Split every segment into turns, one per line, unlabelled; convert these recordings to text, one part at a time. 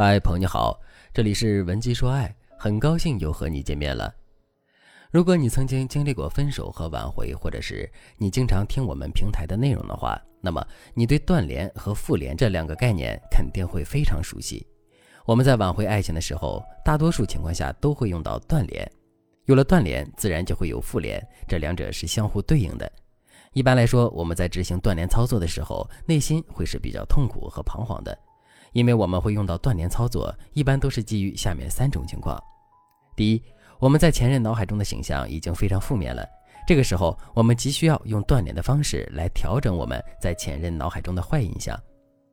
嗨，朋友你好，这里是文姬说爱，很高兴又和你见面了。如果你曾经经历过分手和挽回，或者是你经常听我们平台的内容的话，那么你对断联和复联这两个概念肯定会非常熟悉。我们在挽回爱情的时候，大多数情况下都会用到断联，有了断联，自然就会有复联，这两者是相互对应的。一般来说，我们在执行断联操作的时候，内心会是比较痛苦和彷徨的。因为我们会用到断联操作，一般都是基于下面三种情况：第一，我们在前任脑海中的形象已经非常负面了，这个时候我们急需要用断联的方式来调整我们在前任脑海中的坏印象；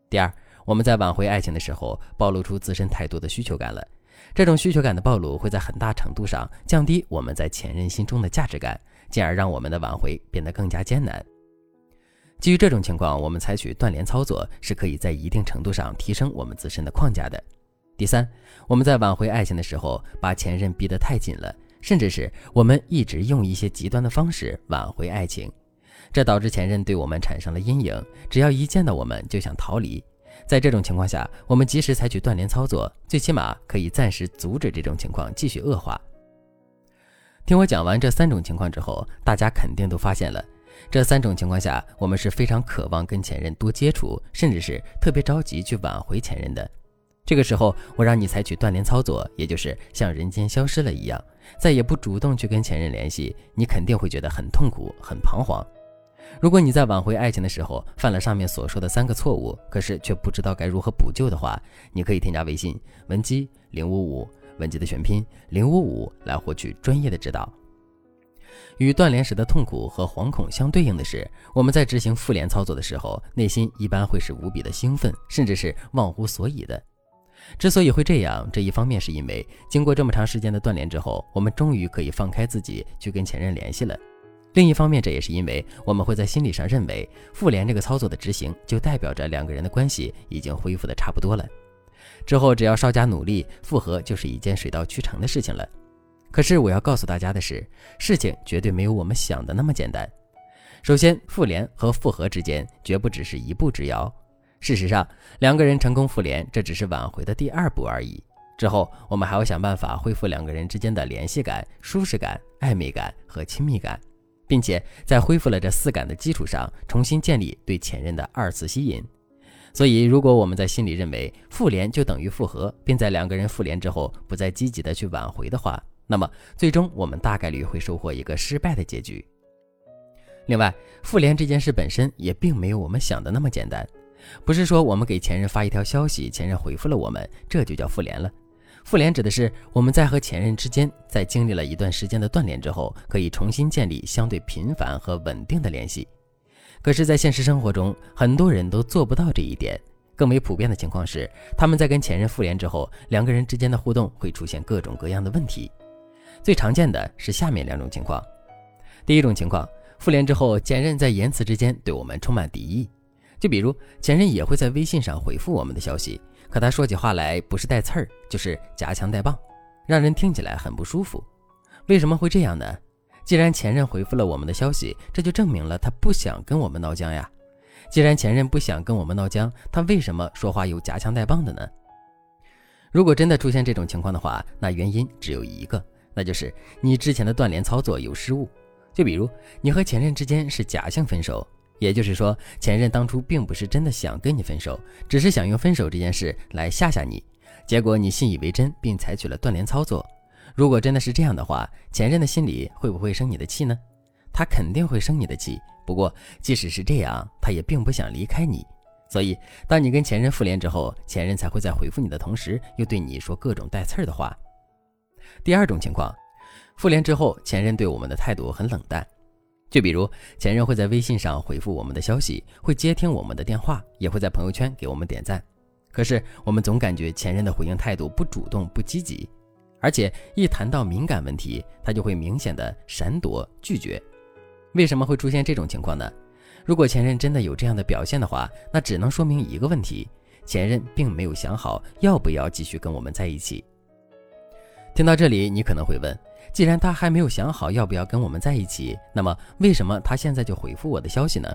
第二，我们在挽回爱情的时候暴露出自身太多的需求感了，这种需求感的暴露会在很大程度上降低我们在前任心中的价值感，进而让我们的挽回变得更加艰难。基于这种情况，我们采取断联操作是可以在一定程度上提升我们自身的框架的。第三，我们在挽回爱情的时候，把前任逼得太紧了，甚至是我们一直用一些极端的方式挽回爱情，这导致前任对我们产生了阴影，只要一见到我们就想逃离。在这种情况下，我们及时采取断联操作，最起码可以暂时阻止这种情况继续恶化。听我讲完这三种情况之后，大家肯定都发现了。这三种情况下，我们是非常渴望跟前任多接触，甚至是特别着急去挽回前任的。这个时候，我让你采取断联操作，也就是像人间消失了一样，再也不主动去跟前任联系，你肯定会觉得很痛苦、很彷徨。如果你在挽回爱情的时候犯了上面所说的三个错误，可是却不知道该如何补救的话，你可以添加微信文姬零五五，文姬的全拼零五五，来获取专业的指导。与断联时的痛苦和惶恐相对应的是，我们在执行复联操作的时候，内心一般会是无比的兴奋，甚至是忘乎所以的。之所以会这样，这一方面是因为经过这么长时间的断联之后，我们终于可以放开自己去跟前任联系了；另一方面，这也是因为我们会在心理上认为复联这个操作的执行，就代表着两个人的关系已经恢复的差不多了，之后只要稍加努力，复合就是一件水到渠成的事情了。可是我要告诉大家的是，事情绝对没有我们想的那么简单。首先，复联和复合之间绝不只是一步之遥。事实上，两个人成功复联，这只是挽回的第二步而已。之后，我们还要想办法恢复两个人之间的联系感、舒适感、暧昧感和亲密感，并且在恢复了这四感的基础上，重新建立对前任的二次吸引。所以，如果我们在心里认为复联就等于复合，并在两个人复联之后不再积极的去挽回的话，那么，最终我们大概率会收获一个失败的结局。另外，复联这件事本身也并没有我们想的那么简单，不是说我们给前任发一条消息，前任回复了我们，这就叫复联了。复联指的是我们在和前任之间，在经历了一段时间的断联之后，可以重新建立相对频繁和稳定的联系。可是，在现实生活中，很多人都做不到这一点。更为普遍的情况是，他们在跟前任复联之后，两个人之间的互动会出现各种各样的问题。最常见的是下面两种情况：第一种情况，复联之后，前任在言辞之间对我们充满敌意。就比如，前任也会在微信上回复我们的消息，可他说起话来不是带刺儿，就是夹枪带棒，让人听起来很不舒服。为什么会这样呢？既然前任回复了我们的消息，这就证明了他不想跟我们闹僵呀。既然前任不想跟我们闹僵，他为什么说话又夹枪带棒的呢？如果真的出现这种情况的话，那原因只有一个。那就是你之前的断联操作有失误，就比如你和前任之间是假性分手，也就是说前任当初并不是真的想跟你分手，只是想用分手这件事来吓吓你，结果你信以为真并采取了断联操作。如果真的是这样的话，前任的心里会不会生你的气呢？他肯定会生你的气。不过即使是这样，他也并不想离开你，所以当你跟前任复联之后，前任才会在回复你的同时，又对你说各种带刺儿的话。第二种情况，复联之后，前任对我们的态度很冷淡。就比如，前任会在微信上回复我们的消息，会接听我们的电话，也会在朋友圈给我们点赞。可是，我们总感觉前任的回应态度不主动、不积极，而且一谈到敏感问题，他就会明显的闪躲、拒绝。为什么会出现这种情况呢？如果前任真的有这样的表现的话，那只能说明一个问题：前任并没有想好要不要继续跟我们在一起。听到这里，你可能会问：既然他还没有想好要不要跟我们在一起，那么为什么他现在就回复我的消息呢？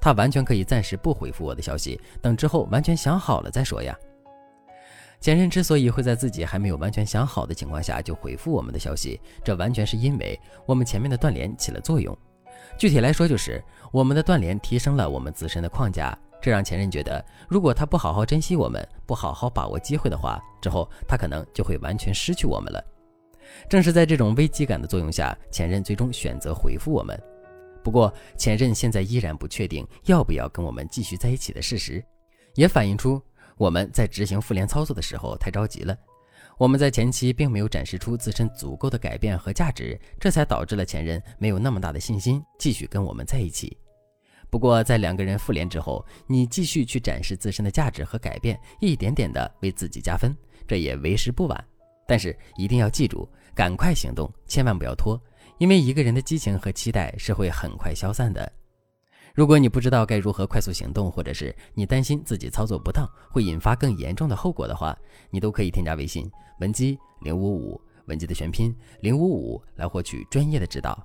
他完全可以暂时不回复我的消息，等之后完全想好了再说呀。前任之所以会在自己还没有完全想好的情况下就回复我们的消息，这完全是因为我们前面的断联起了作用。具体来说，就是我们的断联提升了我们自身的框架，这让前任觉得，如果他不好好珍惜我们，不好好把握机会的话，之后他可能就会完全失去我们了。正是在这种危机感的作用下，前任最终选择回复我们。不过，前任现在依然不确定要不要跟我们继续在一起的事实，也反映出我们在执行复联操作的时候太着急了。我们在前期并没有展示出自身足够的改变和价值，这才导致了前任没有那么大的信心继续跟我们在一起。不过，在两个人复联之后，你继续去展示自身的价值和改变，一点点的为自己加分，这也为时不晚。但是一定要记住，赶快行动，千万不要拖。因为一个人的激情和期待是会很快消散的。如果你不知道该如何快速行动，或者是你担心自己操作不当会引发更严重的后果的话，你都可以添加微信文姬零五五，文姬的全拼零五五，来获取专业的指导。